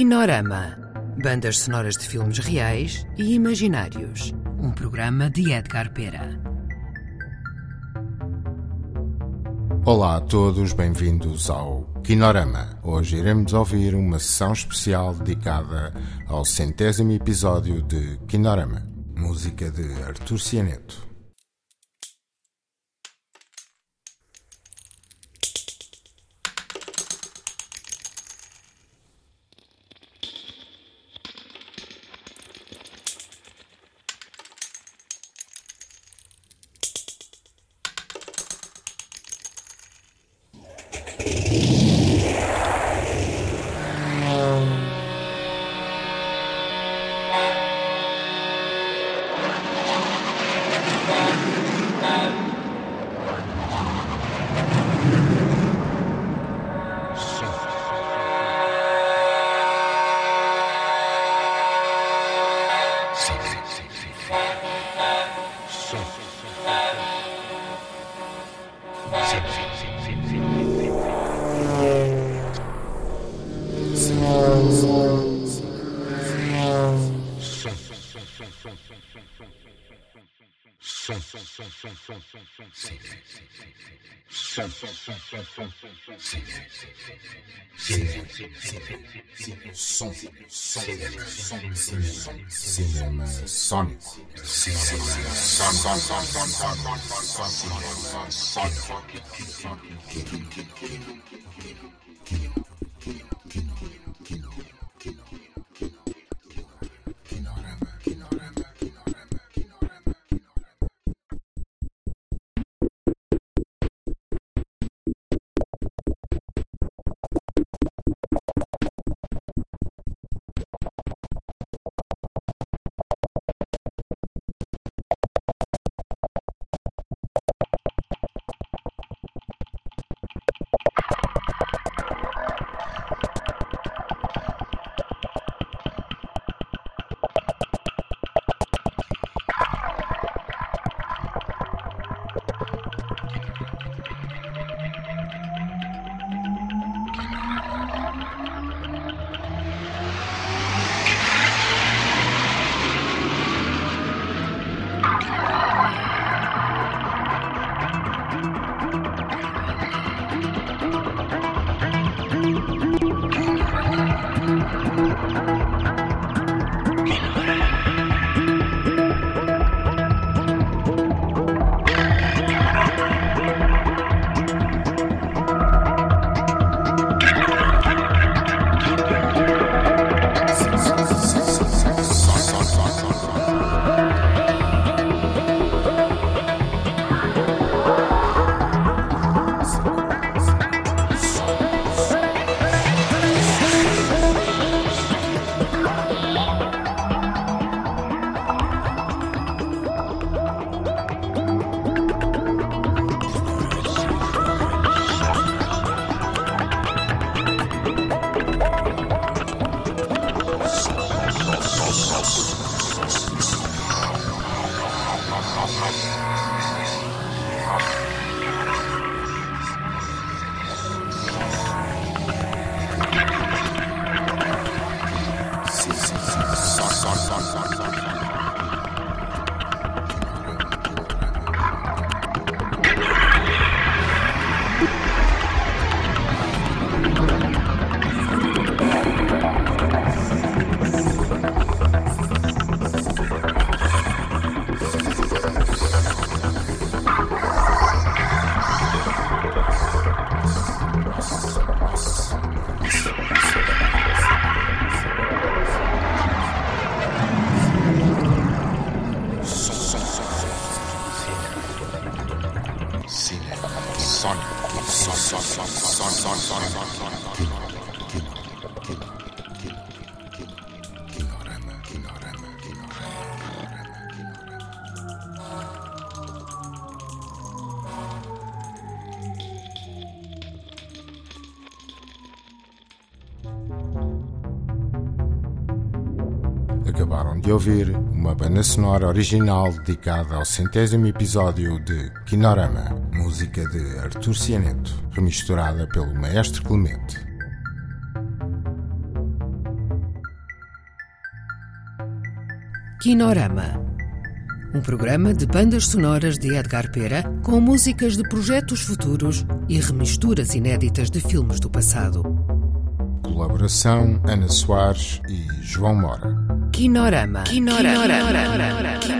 Kinorama. Bandas sonoras de filmes reais e imaginários. Um programa de Edgar Pera. Olá a todos, bem-vindos ao Kinorama. Hoje iremos ouvir uma sessão especial dedicada ao centésimo episódio de Kinorama, música de Artur Cianeto. Sonic. acabaram de ouvir uma banda sonora original dedicada ao centésimo episódio de Kinorama, música de Artur Cianeto, remisturada pelo Maestro Clemente. Kinorama, um programa de bandas sonoras de Edgar Pera com músicas de projetos futuros e remisturas inéditas de filmes do passado. Colaboração Ana Soares e João Mora. Kinorama. Kinorama. Kinorama. Kinorama.